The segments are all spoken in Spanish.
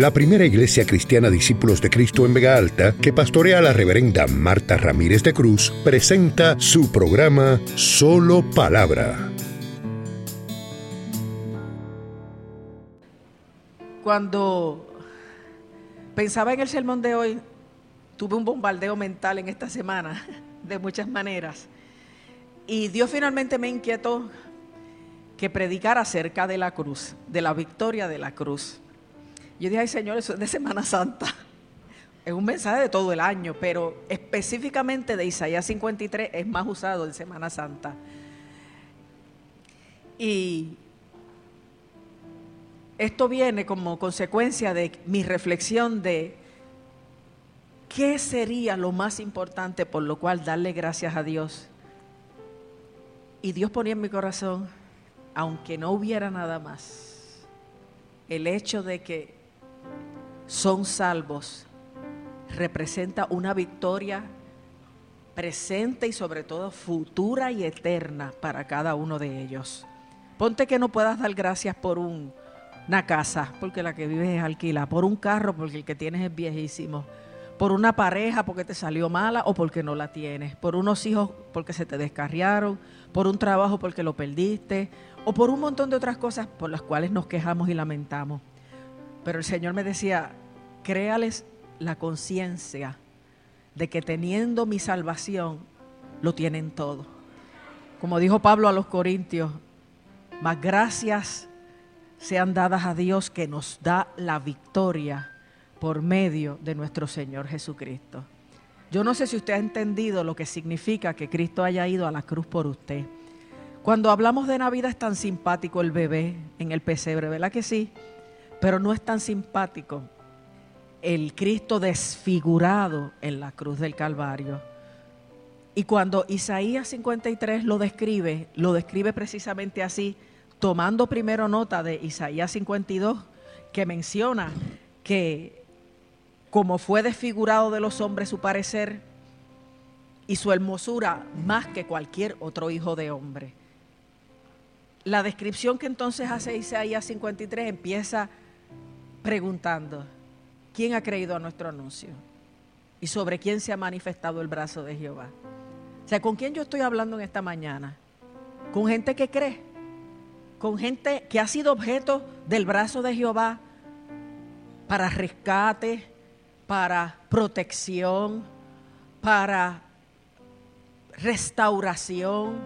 la primera iglesia cristiana Discípulos de Cristo en Vega Alta, que pastorea la reverenda Marta Ramírez de Cruz, presenta su programa Solo Palabra. Cuando pensaba en el sermón de hoy, tuve un bombardeo mental en esta semana, de muchas maneras. Y Dios finalmente me inquietó que predicara acerca de la cruz, de la victoria de la cruz. Yo dije, ay Señor, eso es de Semana Santa. Es un mensaje de todo el año, pero específicamente de Isaías 53 es más usado en Semana Santa. Y esto viene como consecuencia de mi reflexión de qué sería lo más importante por lo cual darle gracias a Dios. Y Dios ponía en mi corazón, aunque no hubiera nada más, el hecho de que son salvos representa una victoria presente y sobre todo futura y eterna para cada uno de ellos. Ponte que no puedas dar gracias por un una casa, porque la que vives es alquila, por un carro, porque el que tienes es viejísimo, por una pareja, porque te salió mala o porque no la tienes, por unos hijos, porque se te descarriaron, por un trabajo, porque lo perdiste, o por un montón de otras cosas por las cuales nos quejamos y lamentamos. Pero el Señor me decía, créales la conciencia de que teniendo mi salvación, lo tienen todo. Como dijo Pablo a los Corintios, más gracias sean dadas a Dios que nos da la victoria por medio de nuestro Señor Jesucristo. Yo no sé si usted ha entendido lo que significa que Cristo haya ido a la cruz por usted. Cuando hablamos de Navidad es tan simpático el bebé en el pesebre, ¿verdad que sí? Pero no es tan simpático el Cristo desfigurado en la cruz del Calvario. Y cuando Isaías 53 lo describe, lo describe precisamente así, tomando primero nota de Isaías 52, que menciona que como fue desfigurado de los hombres su parecer y su hermosura más que cualquier otro hijo de hombre. La descripción que entonces hace Isaías 53 empieza preguntando, ¿quién ha creído a nuestro anuncio? ¿Y sobre quién se ha manifestado el brazo de Jehová? O sea, ¿con quién yo estoy hablando en esta mañana? Con gente que cree con gente que ha sido objeto del brazo de Jehová para rescate, para protección, para restauración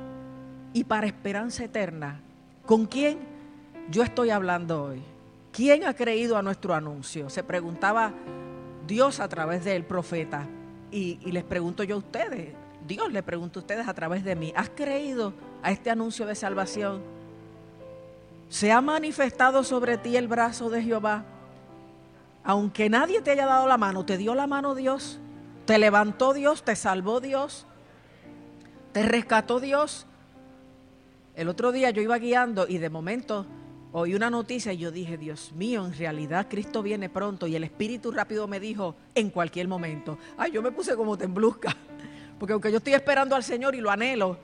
y para esperanza eterna. ¿Con quién yo estoy hablando hoy? ¿Quién ha creído a nuestro anuncio? Se preguntaba Dios a través del profeta. Y, les pregunto yo a ustedes, Dios le pregunto a ustedes a través de mí, ¿has creído a este anuncio de salvación? ¿Se ha manifestado sobre ti el brazo de Jehová? Aunque nadie te haya dado la mano, te dio la mano Dios, te levantó Dios, te salvó Dios, te rescató Dios. El otro día yo iba guiando y de momento oí una noticia y yo dije, Dios mío, en realidad Cristo viene pronto y el Espíritu rápido me dijo, en cualquier momento. Ay, yo me puse como temblusca, porque aunque yo estoy esperando al Señor y lo anhelo,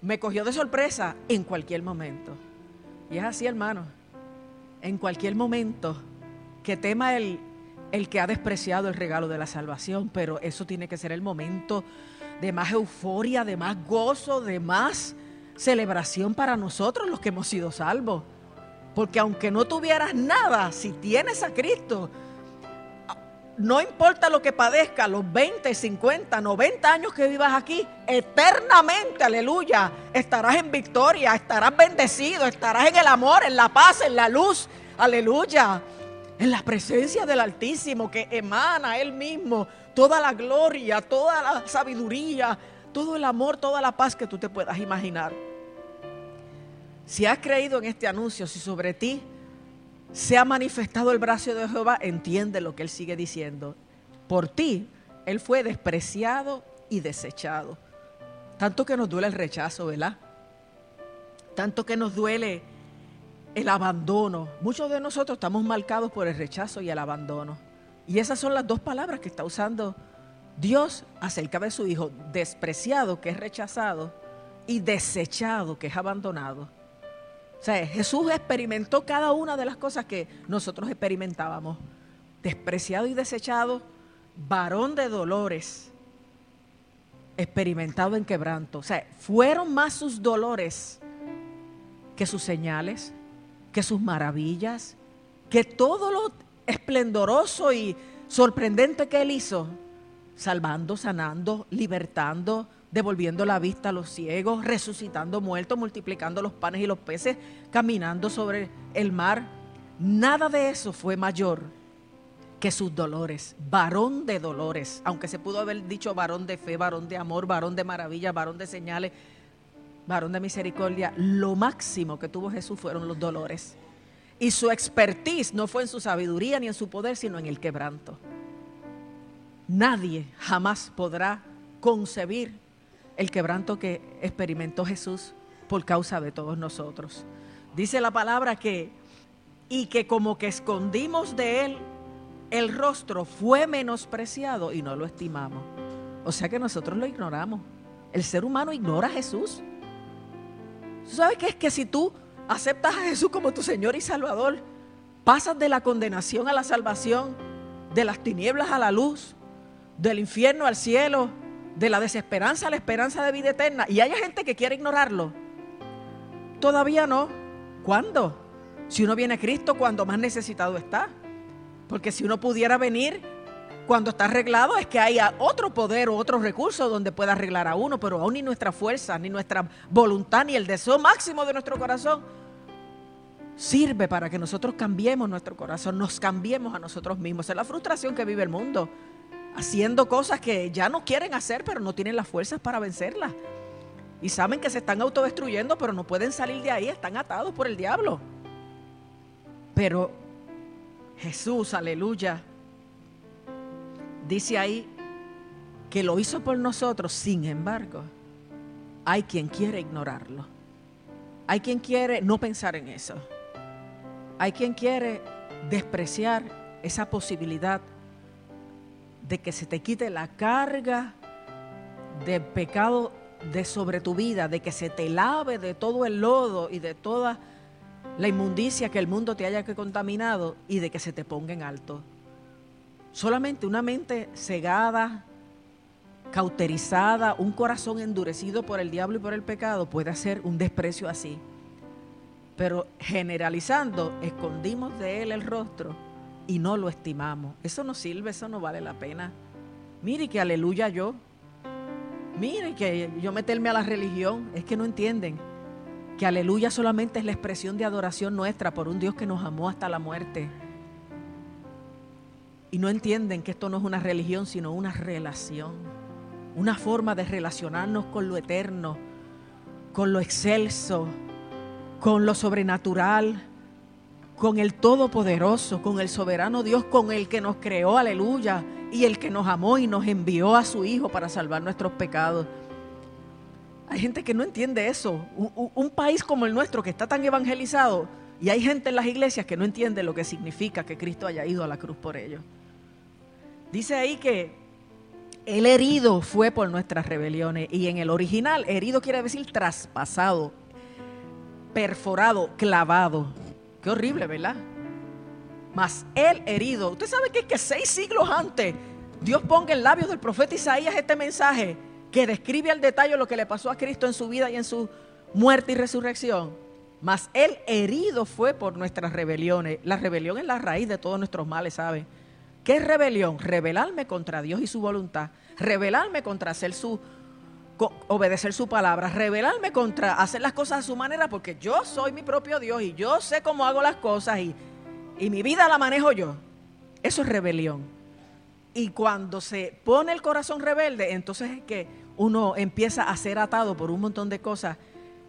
me cogió de sorpresa en cualquier momento. Y es así, hermano. En cualquier momento que tema el, el que ha despreciado el regalo de la salvación, pero eso tiene que ser el momento de más euforia, de más gozo, de más celebración para nosotros los que hemos sido salvos. Porque aunque no tuvieras nada, si tienes a Cristo, no importa lo que padezca, los 20, 50, 90 años que vivas aquí, eternamente, aleluya, estarás en victoria, estarás bendecido, estarás en el amor, en la paz, en la luz, aleluya, en la presencia del Altísimo que emana Él mismo toda la gloria, toda la sabiduría, todo el amor, toda la paz que tú te puedas imaginar. Si has creído en este anuncio, si sobre ti se ha manifestado el brazo de Jehová, entiende lo que él sigue diciendo. Por ti, él fue despreciado y desechado. Tanto que nos duele el rechazo, ¿verdad? Tanto que nos duele el abandono. Muchos de nosotros estamos marcados por el rechazo y el abandono. Y esas son las dos palabras que está usando Dios acerca de su Hijo. Despreciado, que es rechazado, y desechado, que es abandonado. O sea, Jesús experimentó cada una de las cosas que nosotros experimentábamos. despreciado y desechado, varón de dolores, experimentado en quebranto. O sea, fueron más sus dolores que sus señales, que sus maravillas, que todo lo esplendoroso y sorprendente que él hizo, salvando, sanando, libertando, devolviendo la vista a los ciegos, resucitando muertos, multiplicando los panes y los peces, caminando sobre el mar. Nada de eso fue mayor que sus dolores, varón de dolores, aunque se pudo haber dicho varón de fe, varón de amor, varón de maravilla, varón de señales, varón de misericordia, lo máximo que tuvo Jesús fueron los dolores. Y su expertise no fue en su sabiduría ni en su poder, sino en el quebranto. Nadie jamás podrá concebir el quebranto que experimentó Jesús por causa de todos nosotros. Dice la palabra que, y que como que escondimos de él el rostro fue menospreciado y no lo estimamos. O sea que nosotros lo ignoramos. El ser humano ignora a Jesús. ¿Sabes qué es que si tú aceptas a Jesús como tu Señor y Salvador, pasas de la condenación a la salvación, de las tinieblas a la luz, del infierno al cielo, de la desesperanza a la esperanza de vida eterna, y hay gente que quiere ignorarlo? Todavía no. ¿Cuándo? Si uno viene a Cristo cuando más necesitado está. Porque si uno pudiera venir cuando está arreglado es que haya otro poder o otro recurso donde pueda arreglar a uno, pero aún ni nuestra fuerza, ni nuestra voluntad, ni el deseo máximo de nuestro corazón sirve para que nosotros cambiemos nuestro corazón, nos cambiemos a nosotros mismos. Es la frustración que vive el mundo, haciendo cosas que ya no quieren hacer, pero no tienen las fuerzas para vencerlas. Y saben que se están autodestruyendo, pero no pueden salir de ahí, están atados por el diablo. Pero Jesús, aleluya, dice ahí que lo hizo por nosotros, sin embargo, hay quien quiere ignorarlo. Hay quien quiere no pensar en eso. Hay quien quiere despreciar esa posibilidad de que se te quite la carga de pecado de sobre tu vida, de que se te lave de todo el lodo y de toda la inmundicia que el mundo te haya contaminado y de que se te ponga en alto. Solamente una mente cegada, cauterizada, un corazón endurecido por el diablo y por el pecado puede hacer un desprecio así. Pero generalizando, escondimos de él el rostro y no lo estimamos. Eso no sirve, eso no vale la pena. Mire que aleluya yo. Mire que yo meterme a la religión, es que no entienden que aleluya solamente es la expresión de adoración nuestra por un Dios que nos amó hasta la muerte. Y no entienden que esto no es una religión, sino una relación, una forma de relacionarnos con lo eterno, con lo excelso, con lo sobrenatural, con el Todopoderoso, con el soberano Dios, con el que nos creó, aleluya, y el que nos amó y nos envió a su Hijo para salvar nuestros pecados. Hay gente que no entiende eso. Un, país como el nuestro que está tan evangelizado y hay gente en las iglesias que no entiende lo que significa que Cristo haya ido a la cruz por ellos. Dice ahí que el herido fue por nuestras rebeliones y en el original herido quiere decir traspasado, perforado, clavado. Qué horrible, ¿verdad? Mas el herido, usted sabe que es que seis siglos antes Dios ponga en labios del profeta Isaías este mensaje que describe al detalle lo que le pasó a Cristo en su vida y en su muerte y resurrección. Mas Él herido fue por nuestras rebeliones. La rebelión es la raíz de todos nuestros males, ¿sabe? ¿Qué es rebelión? Rebelarme contra Dios y su voluntad. Rebelarme contra hacer su, obedecer su palabra. Rebelarme contra hacer las cosas a su manera porque yo soy mi propio Dios y yo sé cómo hago las cosas y, y mi vida la manejo yo. Eso es rebelión. Y cuando se pone el corazón rebelde, entonces es que uno empieza a ser atado por un montón de cosas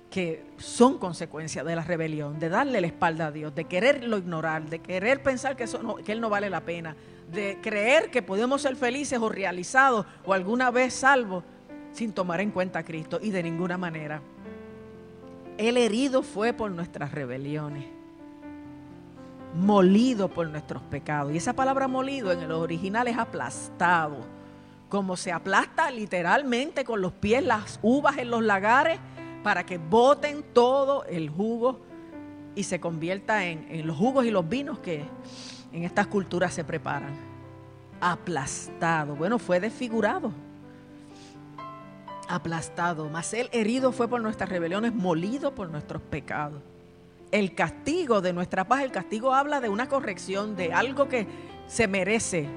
que son consecuencia de la rebelión, de darle la espalda a Dios, de quererlo ignorar, de querer pensar que, eso que Él no vale la pena, de creer que podemos ser felices o realizados o alguna vez salvos sin tomar en cuenta a Cristo y de ninguna manera. El herido fue por nuestras rebeliones, molido por nuestros pecados. Y esa palabra molido en el original es aplastado como se aplasta literalmente con los pies las uvas en los lagares para que boten todo el jugo y se convierta en, los jugos y los vinos que en estas culturas se preparan. Aplastado. Bueno, fue desfigurado. Aplastado. Mas él herido fue por nuestras rebeliones, molido por nuestros pecados. El castigo de nuestra paz, el castigo habla de una corrección, de algo que se merece.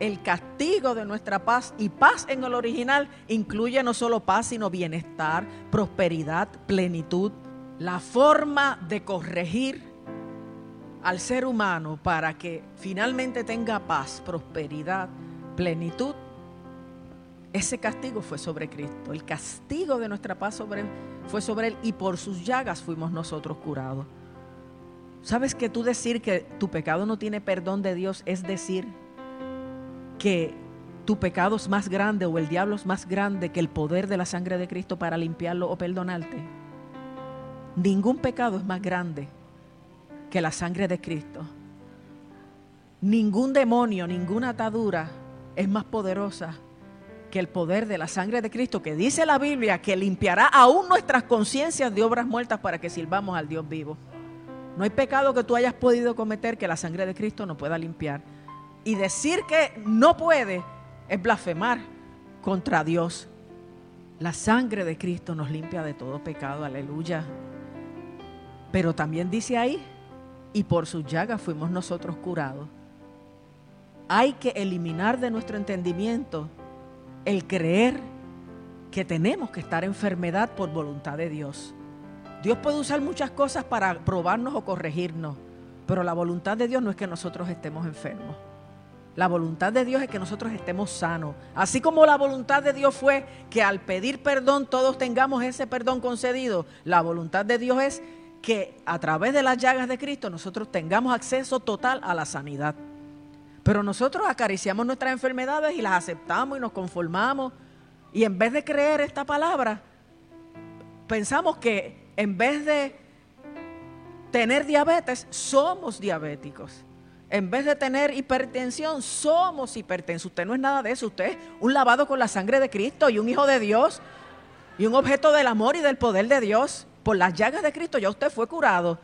El castigo de nuestra paz y paz en el original incluye no solo paz, sino bienestar, prosperidad, plenitud. La forma de corregir al ser humano para que finalmente tenga paz, prosperidad, plenitud, ese castigo fue sobre Cristo. El castigo de nuestra paz fue sobre Él y por sus llagas fuimos nosotros curados. ¿Sabes que tú decir que tu pecado no tiene perdón de Dios es decir que tu pecado es más grande o el diablo es más grande que el poder de la sangre de Cristo para limpiarlo o perdonarte? Ningún pecado es más grande que la sangre de Cristo. Ningún demonio, ninguna atadura es más poderosa que el poder de la sangre de Cristo, que dice la Biblia que limpiará aún nuestras conciencias de obras muertas para que sirvamos al Dios vivo. No hay pecado que tú hayas podido cometer que la sangre de Cristo no pueda limpiar. Y decir que no puede es blasfemar contra Dios. La sangre de Cristo nos limpia de todo pecado, aleluya. Pero también dice ahí y por sus llagas fuimos nosotros curados. Hay que eliminar de nuestro entendimiento el creer que tenemos que estar enfermedad por voluntad de Dios. Dios puede usar muchas cosas para probarnos o corregirnos, pero la voluntad de Dios no es que nosotros estemos enfermos. La voluntad de Dios es que nosotros estemos sanos. Así como la voluntad de Dios fue que al pedir perdón todos tengamos ese perdón concedido, la voluntad de Dios es que a través de las llagas de Cristo nosotros tengamos acceso total a la sanidad. Pero nosotros acariciamos nuestras enfermedades y las aceptamos y nos conformamos. Y en vez de creer esta palabra, pensamos que en vez de tener diabetes, somos diabéticos. En vez de tener hipertensión, somos hipertensos. Usted no es nada de eso. Usted es un lavado con la sangre de Cristo y un hijo de Dios y un objeto del amor y del poder de Dios por las llagas de Cristo ya usted fue curado.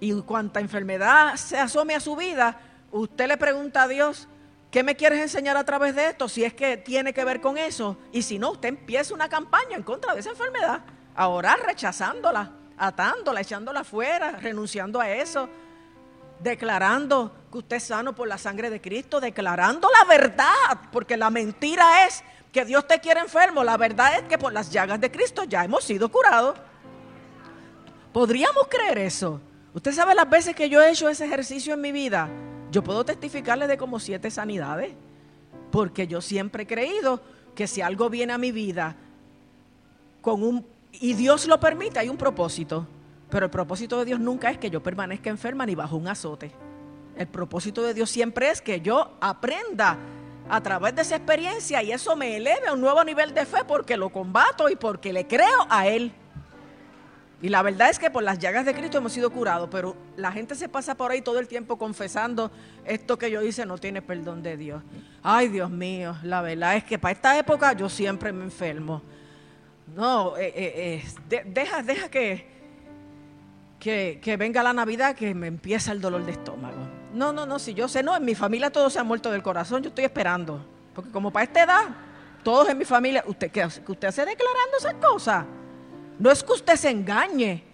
Y cuanta enfermedad se asome a su vida, usted le pregunta a Dios, ¿qué me quieres enseñar a través de esto? Si es que tiene que ver con eso. Y si no, usted empieza una campaña en contra de esa enfermedad. A orar rechazándola, atándola, echándola fuera, renunciando a eso. Declarando que usted es sano por la sangre de Cristo, declarando la verdad, porque la mentira es que Dios te quiere enfermo. La verdad es que por las llagas de Cristo ya hemos sido curados. ¿Podríamos creer eso? Usted sabe las veces que yo he hecho ese ejercicio en mi vida. Yo puedo testificarle de como siete sanidades. Porque yo siempre he creído que si algo viene a mi vida con un y Dios lo permite, hay un propósito. Pero el propósito de Dios nunca es que yo permanezca enferma ni bajo un azote. El propósito de Dios siempre es que yo aprenda a través de esa experiencia y eso me eleve a un nuevo nivel de fe porque lo combato y porque le creo a Él. Y la verdad es que por las llagas de Cristo hemos sido curados, pero la gente se pasa por ahí todo el tiempo confesando esto que yo hice no tiene perdón de Dios. Ay, Dios mío, la verdad es que para esta época yo siempre me enfermo. No, eh, eh, eh, deja, deja que, que, que, venga la Navidad que me empieza el dolor de estómago. No, no, no, si yo sé, no, en mi familia todos se han muerto del corazón, yo estoy esperando. Porque como para esta edad, todos en mi familia, ¿usted qué usted hace declarando esas cosas? No es que usted se engañe,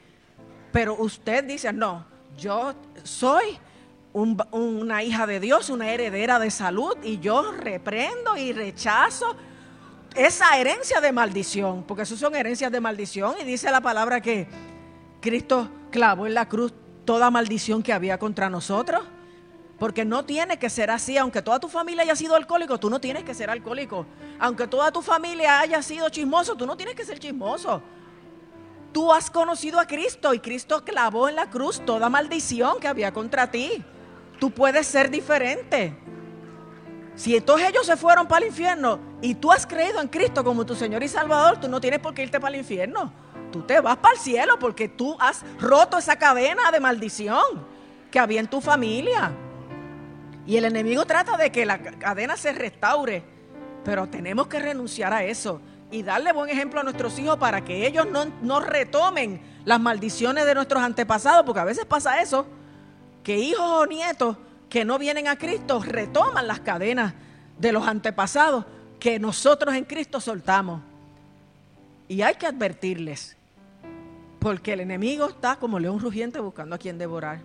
pero usted dice, no, yo soy una hija de Dios, una heredera de salud, y yo reprendo y rechazo esa herencia de maldición, porque eso son herencias de maldición, y dice la palabra que Cristo clavó en la cruz toda maldición que había contra nosotros. Porque no tiene que ser así, aunque toda tu familia haya sido alcohólico, tú no tienes que ser alcohólico. Aunque toda tu familia haya sido chismoso, tú no tienes que ser chismoso. Tú has conocido a Cristo y Cristo clavó en la cruz toda maldición que había contra ti. Tú puedes ser diferente. Si todos ellos se fueron para el infierno y tú has creído en Cristo como tu Señor y Salvador, tú no tienes por qué irte para el infierno. Tú te vas para el cielo porque tú has roto esa cadena de maldición que había en tu familia. Y el enemigo trata de que la cadena se restaure, pero tenemos que renunciar a eso y darle buen ejemplo a nuestros hijos para que ellos no, retomen las maldiciones de nuestros antepasados, porque a veces pasa eso, que hijos o nietos que no vienen a Cristo retoman las cadenas de los antepasados que nosotros en Cristo soltamos. Y hay que advertirles, porque el enemigo está como león rugiente buscando a quien devorar.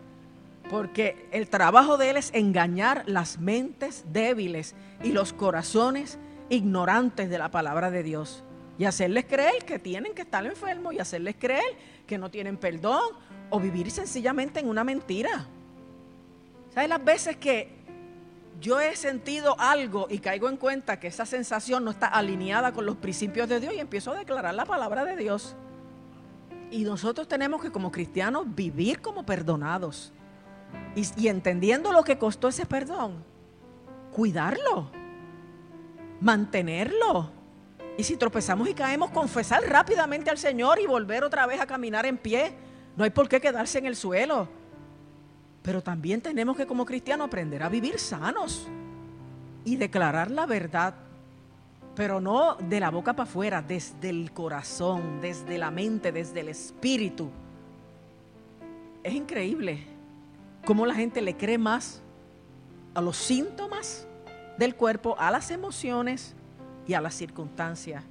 Porque el trabajo de él es engañar las mentes débiles y los corazones ignorantes de la palabra de Dios. Y hacerles creer que tienen que estar enfermos y hacerles creer que no tienen perdón o vivir sencillamente en una mentira. ¿Sabes las veces que yo he sentido algo y caigo en cuenta que esa sensación no está alineada con los principios de Dios y empiezo a declarar la palabra de Dios? Y nosotros tenemos que como cristianos vivir como perdonados. Y, y entendiendo lo que costó ese perdón, cuidarlo, mantenerlo. Y si tropezamos y caemos, confesar rápidamente al Señor y volver otra vez a caminar en pie. No hay por qué quedarse en el suelo. Pero también tenemos que como cristianos aprender a vivir sanos y declarar la verdad. Pero no de la boca para afuera, desde el corazón, desde la mente, desde el espíritu. Es increíble cómo la gente le cree más a los síntomas del cuerpo, a las emociones y a las circunstancias.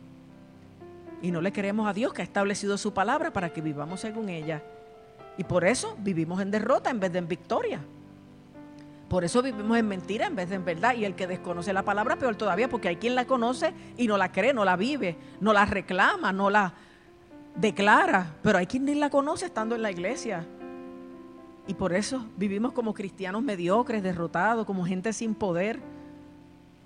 Y no le queremos a Dios que ha establecido su palabra para que vivamos según ella. Y por eso vivimos en derrota en vez de en victoria. Por eso vivimos en mentira en vez de en verdad. Y el que desconoce la palabra, peor todavía, porque hay quien la conoce y no la cree, no la vive, no la reclama, no la declara. Pero hay quien ni la conoce estando en la iglesia. Y por eso vivimos como cristianos mediocres, derrotados, como gente sin poder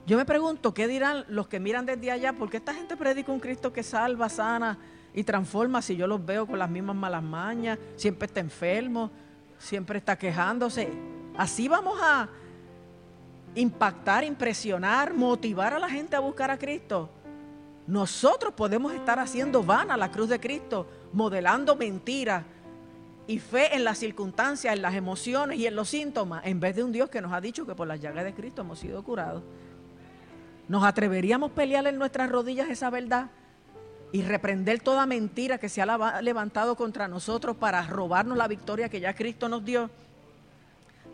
yo me pregunto, ¿qué dirán los que miran desde allá? ¿Por qué esta gente predica un Cristo que salva, sana y transforma si yo los veo con las mismas malas mañas, siempre está enfermo, siempre está quejándose? Así vamos a impactar, impresionar, motivar a la gente a buscar a Cristo. Nosotros podemos estar haciendo vana la cruz de Cristo, modelando mentiras y fe en las circunstancias, en las emociones y en los síntomas, en vez de un Dios que nos ha dicho que por las llagas de Cristo hemos sido curados. ¿Nos atreveríamos a pelear en nuestras rodillas esa verdad? Y reprender toda mentira que se ha levantado contra nosotros para robarnos la victoria que ya Cristo nos dio.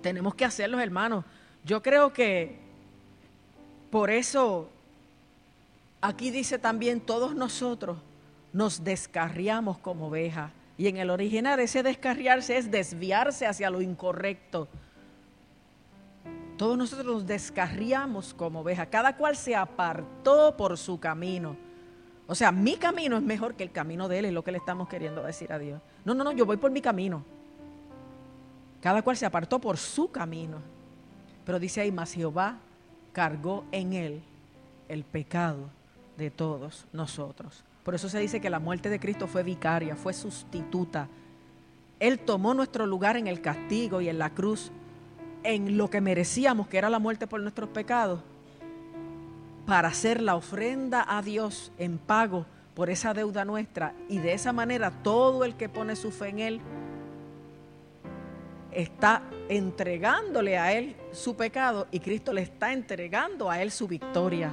Tenemos que hacerlo, hermanos. Yo creo que por eso aquí dice también todos nosotros nos descarriamos como ovejas. Y en el original ese descarriarse es desviarse hacia lo incorrecto. Todos nosotros nos descarriamos como ovejas, cada cual se apartó por su camino. O sea, mi camino es mejor que el camino de él, es lo que le estamos queriendo decir a Dios. No, no, no, yo voy por mi camino. Cada cual se apartó por su camino. Pero dice ahí, más Jehová cargó en él el pecado de todos nosotros. Por eso se dice que la muerte de Cristo fue vicaria, fue sustituta. Él tomó nuestro lugar en el castigo y en la cruz en lo que merecíamos, que era la muerte por nuestros pecados, para hacer la ofrenda a Dios en pago por esa deuda nuestra. Y de esa manera todo el que pone su fe en Él está entregándole a Él su pecado y Cristo le está entregando a Él su victoria.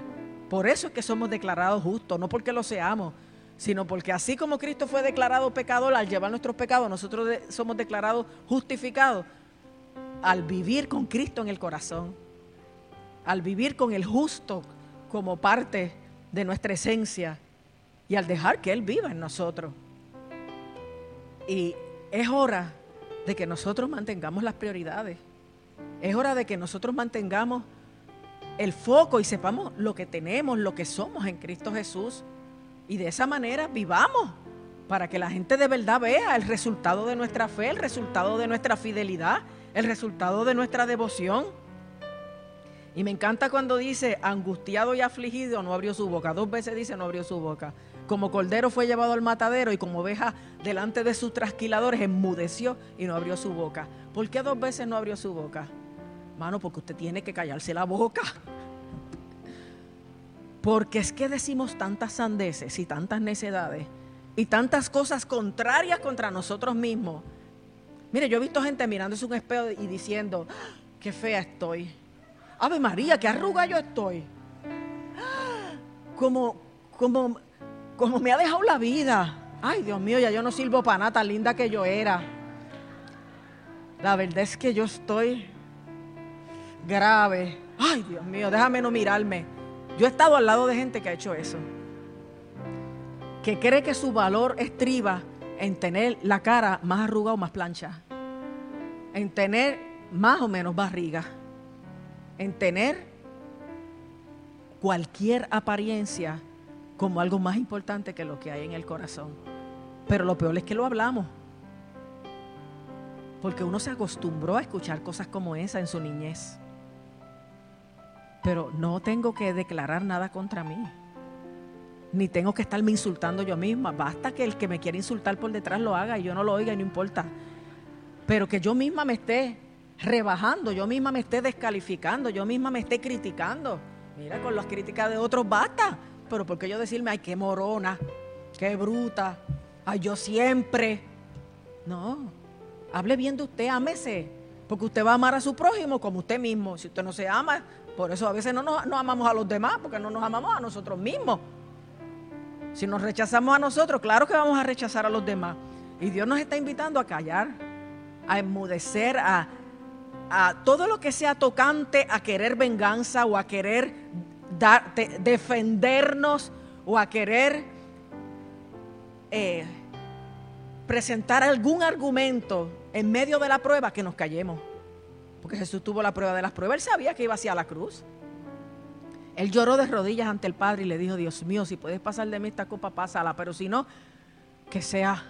Por eso es que somos declarados justos, no porque lo seamos, sino porque así como Cristo fue declarado pecador al llevar nuestros pecados, nosotros somos declarados justificados al vivir con Cristo en el corazón, al vivir con el justo como parte de nuestra esencia y al dejar que Él viva en nosotros. Y es hora de que nosotros mantengamos las prioridades. Es hora de que nosotros mantengamos el foco y sepamos lo que tenemos, lo que somos en Cristo Jesús. Y de esa manera vivamos para que la gente de verdad vea el resultado de nuestra fe, el resultado de nuestra fidelidad el resultado de nuestra devoción. Y me encanta cuando dice, angustiado y afligido, no abrió su boca. Dos veces dice, no abrió su boca. Como cordero fue llevado al matadero y como oveja delante de sus trasquiladores, enmudeció y no abrió su boca. ¿Por qué dos veces no abrió su boca? Mano, porque usted tiene que callarse la boca. Porque es que decimos tantas sandeces y tantas necedades y tantas cosas contrarias contra nosotros mismos Mire, yo he visto gente mirándose un espejo y diciendo, qué fea estoy. Ave María, qué arruga yo estoy. Como, como, como me ha dejado la vida. Ay, Dios mío, ya yo no sirvo para nada tan linda que yo era. La verdad es que yo estoy grave. Ay, Dios mío, déjame no mirarme. Yo he estado al lado de gente que ha hecho eso. Que cree que su valor estriba en tener la cara más arrugada o más plancha. En tener más o menos barriga. En tener cualquier apariencia como algo más importante que lo que hay en el corazón. Pero lo peor es que lo hablamos. Porque uno se acostumbró a escuchar cosas como esa en su niñez. Pero no tengo que declarar nada contra mí. Ni tengo que estarme insultando yo misma. Basta que el que me quiera insultar por detrás lo haga y yo no lo oiga y no importa. Pero que yo misma me esté rebajando, yo misma me esté descalificando, yo misma me esté criticando. Mira, con las críticas de otros basta. Pero porque yo decirme, ay, qué morona, qué bruta, ay, yo siempre. No, hable bien de usted, ámese. Porque usted va a amar a su prójimo como usted mismo. Si usted no se ama, por eso a veces no nos, no amamos a los demás, porque no nos amamos a nosotros mismos. Si nos rechazamos a nosotros, claro que vamos a rechazar a los demás. Y Dios nos está invitando a callar, a enmudecer, a, a todo lo que sea tocante a querer venganza o a querer dar, defendernos o a querer eh, presentar algún argumento en medio de la prueba que nos callemos. Porque Jesús tuvo la prueba de las pruebas. Él sabía que iba hacia la cruz. Él lloró de rodillas ante el Padre y le dijo, Dios mío, si puedes pasar de mí esta copa, pásala. Pero si no, que sea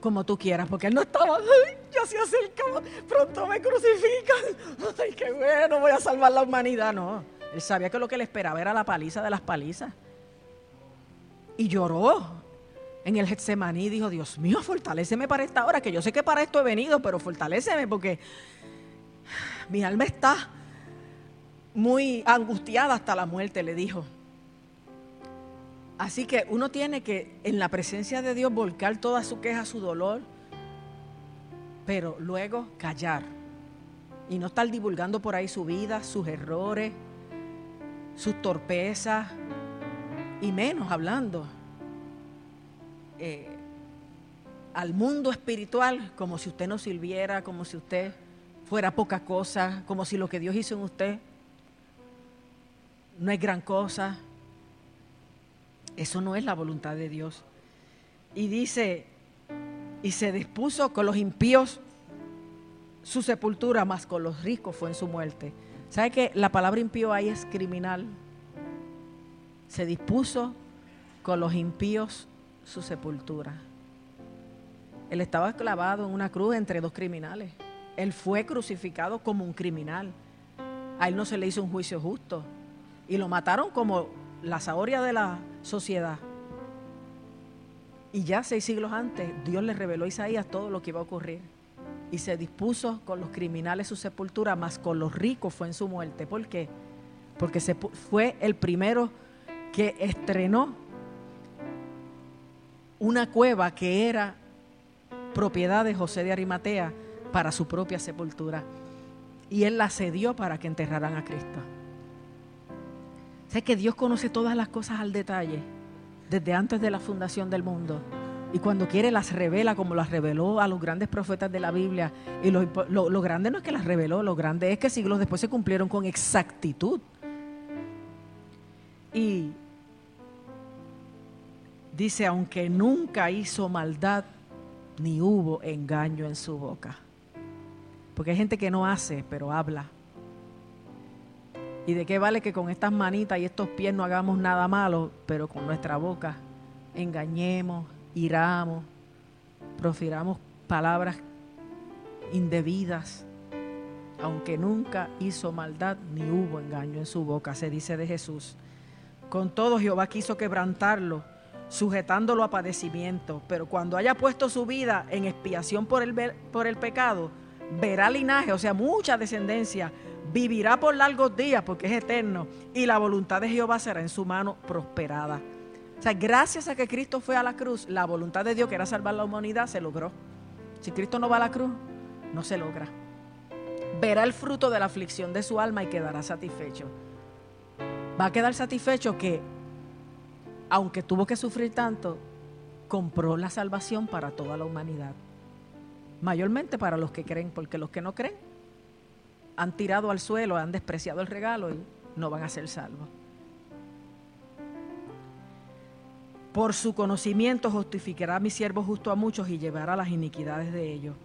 como tú quieras. Porque él no estaba, ay, ya se acerca, pronto me crucifican. Ay, qué bueno, voy a salvar la humanidad. No, él sabía que lo que le esperaba era la paliza de las palizas. Y lloró en el Getsemaní dijo, Dios mío, fortaléceme para esta hora, que yo sé que para esto he venido, pero fortaléceme porque mi alma está muy angustiada hasta la muerte, le dijo. Así que uno tiene que en la presencia de Dios volcar toda su queja, su dolor, pero luego callar y no estar divulgando por ahí su vida, sus errores, sus torpezas y menos hablando eh, al mundo espiritual como si usted no sirviera, como si usted fuera poca cosa, como si lo que Dios hizo en usted no es gran cosa. Eso no es la voluntad de Dios. Y dice, y se dispuso con los impíos su sepultura, más con los ricos fue en su muerte. ¿Sabe que la palabra impío ahí es criminal? Se dispuso con los impíos su sepultura. Él estaba clavado en una cruz entre dos criminales. Él fue crucificado como un criminal. A él no se le hizo un juicio justo. Y lo mataron como la saoria de la sociedad. Y ya seis siglos antes, Dios le reveló a Isaías todo lo que iba a ocurrir. Y se dispuso con los criminales su sepultura, más con los ricos fue en su muerte. ¿Por qué? Porque fue el primero que estrenó una cueva que era propiedad de José de Arimatea para su propia sepultura. Y él la cedió para que enterraran a Cristo. Sé que Dios conoce todas las cosas al detalle, desde antes de la fundación del mundo. Y cuando quiere las revela como las reveló a los grandes profetas de la Biblia. Y lo, lo grande no es que las reveló, lo grande es que siglos después se cumplieron con exactitud. Y dice, aunque nunca hizo maldad, ni hubo engaño en su boca. Porque hay gente que no hace, pero habla. ¿Y de qué vale que con estas manitas y estos pies no hagamos nada malo, pero con nuestra boca engañemos, iramos, profiramos palabras indebidas? Aunque nunca hizo maldad, ni hubo engaño en su boca, se dice de Jesús. Con todo Jehová quiso quebrantarlo sujetándolo a padecimiento, pero cuando haya puesto su vida en expiación por el, por el pecado, verá linaje, o sea, mucha descendencia, vivirá por largos días porque es eterno y la voluntad de Jehová será en su mano prosperada. O sea, gracias a que Cristo fue a la cruz, la voluntad de Dios que era salvar la humanidad se logró. Si Cristo no va a la cruz, no se logra. Verá el fruto de la aflicción de su alma y quedará satisfecho. Va a quedar satisfecho que aunque tuvo que sufrir tanto, compró la salvación para toda la humanidad. Mayormente para los que creen, porque los que no creen, han tirado al suelo, han despreciado el regalo y no van a ser salvos. Por su conocimiento justificará a mi siervo justo a muchos y llevará las iniquidades de ellos.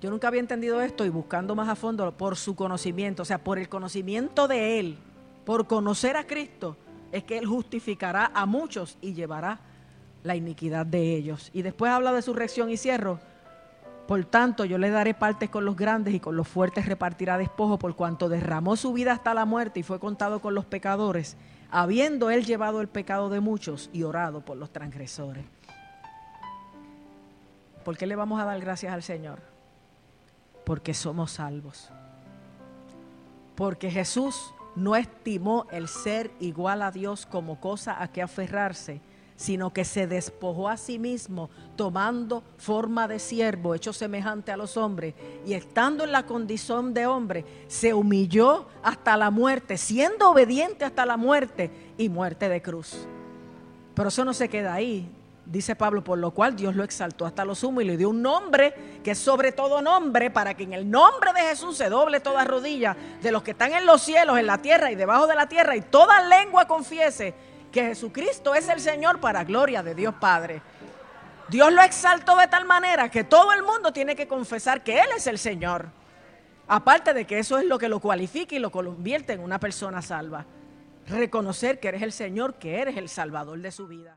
Yo nunca había entendido esto y buscando más a fondo por su conocimiento, o sea, por el conocimiento de Él, por conocer a Cristo, es que Él justificará a muchos y llevará la iniquidad de ellos. Y después habla de su reacción y cierro. Por tanto, yo le daré partes con los grandes y con los fuertes repartirá despojo por cuanto derramó su vida hasta la muerte y fue contado con los pecadores, habiendo él llevado el pecado de muchos y orado por los transgresores. ¿Por qué le vamos a dar gracias al Señor? Porque somos salvos. Porque Jesús no estimó el ser igual a Dios como cosa a que aferrarse, sino que se despojó a sí mismo, tomando forma de siervo, hecho semejante a los hombres, y estando en la condición de hombre, se humilló hasta la muerte, siendo obediente hasta la muerte y muerte de cruz. Pero eso no se queda ahí. Dice Pablo, por lo cual Dios lo exaltó hasta lo sumo y le dio un nombre que es sobre todo nombre, para que en el nombre de Jesús se doble toda rodilla de los que están en los cielos, en la tierra y debajo de la tierra, y toda lengua confiese que Jesucristo es el Señor para gloria de Dios Padre. Dios lo exaltó de tal manera que todo el mundo tiene que confesar que Él es el Señor. Aparte de que eso es lo que lo cualifica y lo convierte en una persona salva. Reconocer que eres el Señor, que eres el Salvador de su vida.